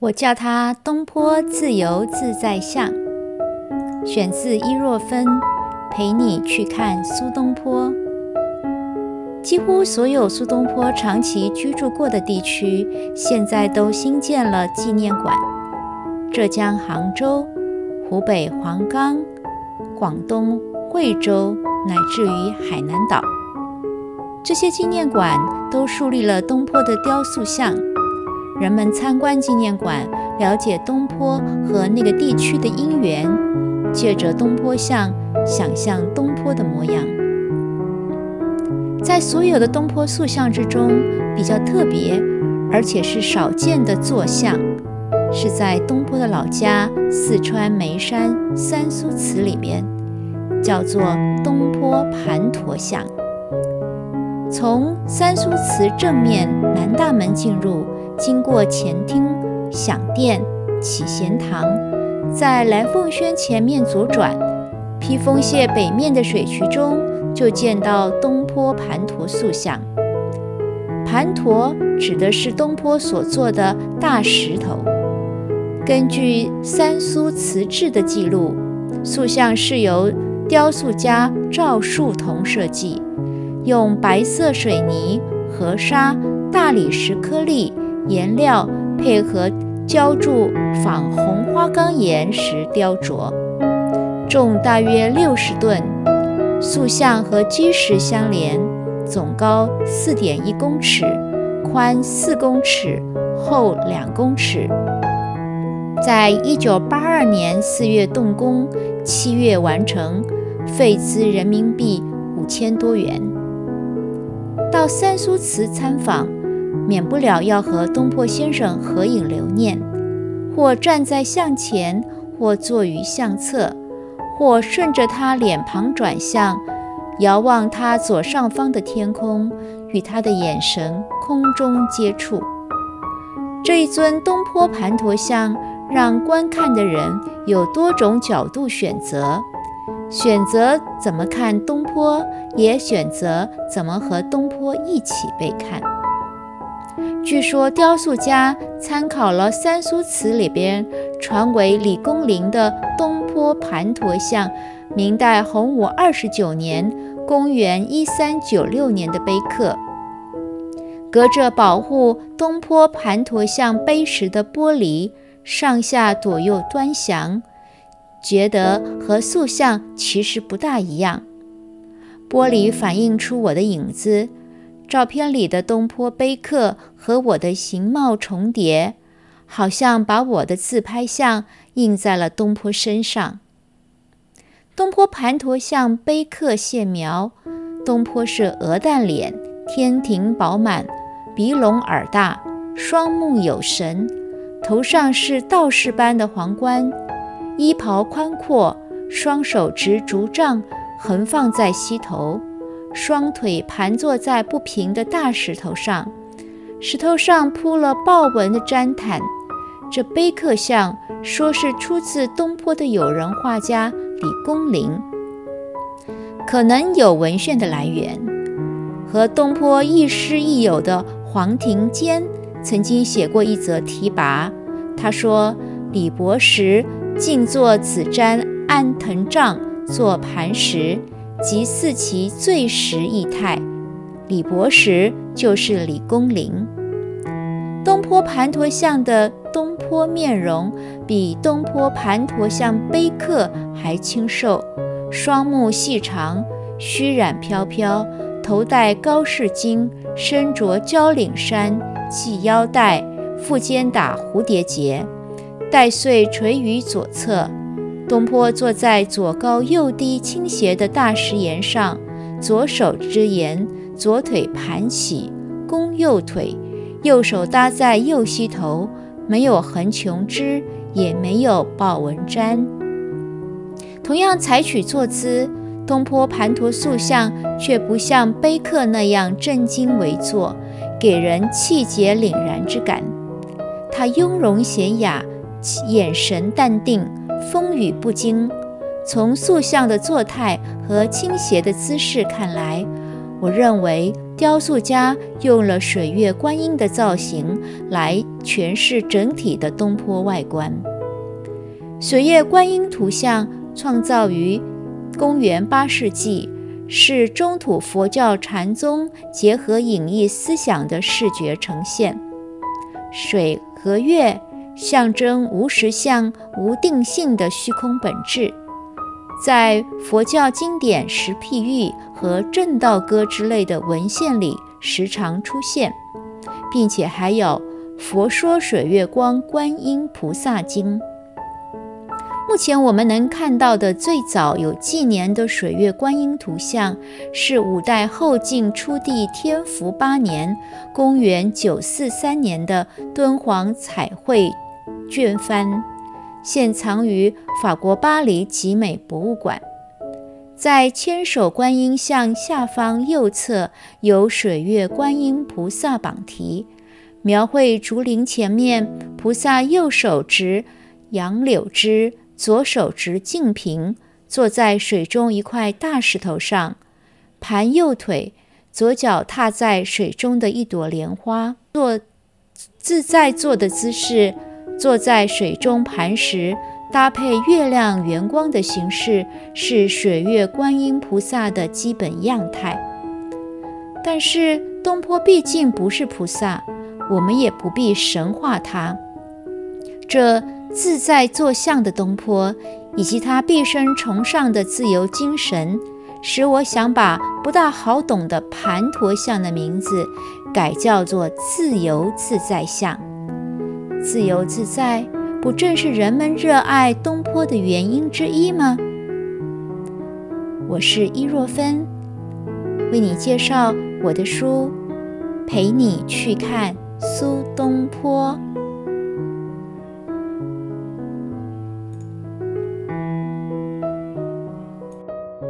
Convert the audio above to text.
我叫它东坡自由自在像，选自伊若芬《陪你去看苏东坡》。几乎所有苏东坡长期居住过的地区，现在都新建了纪念馆。浙江杭州、湖北黄冈、广东惠州，乃至于海南岛，这些纪念馆都树立了东坡的雕塑像。人们参观纪念馆，了解东坡和那个地区的因缘，借着东坡像想象东坡的模样。在所有的东坡塑像之中，比较特别而且是少见的坐像，是在东坡的老家四川眉山三苏祠里面，叫做东坡盘陀像。从三苏祠正面南大门进入。经过前厅、享殿、启贤堂，在蓝凤轩前面左转，披风榭北面的水渠中，就见到东坡盘陀塑像。盘陀指的是东坡所做的大石头。根据三苏瓷志的记录，塑像是由雕塑家赵树同设计，用白色水泥、河沙、大理石颗粒。颜料配合浇筑仿红花岗岩石雕琢，重大约六十吨。塑像和基石相连，总高四点一公尺，宽四公尺，厚两公尺。在一九八二年四月动工，七月完成，费资人民币五千多元。到三苏祠参访。免不了要和东坡先生合影留念，或站在像前，或坐于相侧，或顺着他脸庞转向，遥望他左上方的天空，与他的眼神空中接触。这一尊东坡盘陀像，让观看的人有多种角度选择，选择怎么看东坡，也选择怎么和东坡一起被看。据说雕塑家参考了三苏祠里边传为李公麟的东坡盘陀像，明代洪武二十九年（公元一三九六年）的碑刻，隔着保护东坡盘陀像碑石的玻璃，上下左右端详，觉得和塑像其实不大一样。玻璃反映出我的影子。照片里的东坡碑刻和我的形貌重叠，好像把我的自拍像印在了东坡身上。东坡盘陀像碑刻线描，东坡是鹅蛋脸，天庭饱满，鼻隆耳大，双目有神，头上是道士般的皇冠，衣袍宽阔，双手执竹杖，横放在膝头。双腿盘坐在不平的大石头上，石头上铺了豹纹的毡毯。这碑刻像说是出自东坡的友人画家李公麟，可能有文献的来源。和东坡亦师亦友的黄庭坚曾经写过一则题跋，他说：“李伯石静坐紫毡安藤杖，作磐石。”即似其最实异态，李伯石就是李公麟。东坡盘陀像的东坡面容比东坡盘陀像碑刻还清瘦，双目细长，须髯飘飘，头戴高士巾，身着交领衫，系腰带，腹间打蝴蝶结，带穗垂于左侧。东坡坐在左高右低倾斜的大石岩上，左手支岩，左腿盘起，弓右腿，右手搭在右膝头，没有横琼枝，也没有豹纹毡。同样采取坐姿，东坡盘陀塑像却不像碑刻那样正襟危坐，给人气节凛然之感。他雍容娴雅，眼神淡定。风雨不惊。从塑像的坐态和倾斜的姿势看来，我认为雕塑家用了水月观音的造型来诠释整体的东坡外观。水月观音图像创造于公元八世纪，是中土佛教禅宗结合隐逸思想的视觉呈现。水和月象征无实相、无定性的虚空本质。在佛教经典《十譬喻》和《正道歌》之类的文献里时常出现，并且还有《佛说水月光观音菩萨经》。目前我们能看到的最早有纪年的水月观音图像，是五代后晋初帝天福八年（公元943年）的敦煌彩绘卷幡。现藏于法国巴黎集美博物馆，在千手观音像下方右侧有水月观音菩萨榜题，描绘竹林前面，菩萨右手执杨柳枝，左手执净瓶，坐在水中一块大石头上，盘右腿，左脚踏在水中的一朵莲花，坐自在坐的姿势。坐在水中盘石，搭配月亮圆光的形式，是水月观音菩萨的基本样态。但是东坡毕竟不是菩萨，我们也不必神化他。这自在坐像的东坡，以及他毕生崇尚的自由精神，使我想把不大好懂的盘陀像的名字改叫做自由自在像。自由自在，不正是人们热爱东坡的原因之一吗？我是伊若芬，为你介绍我的书，陪你去看苏东坡。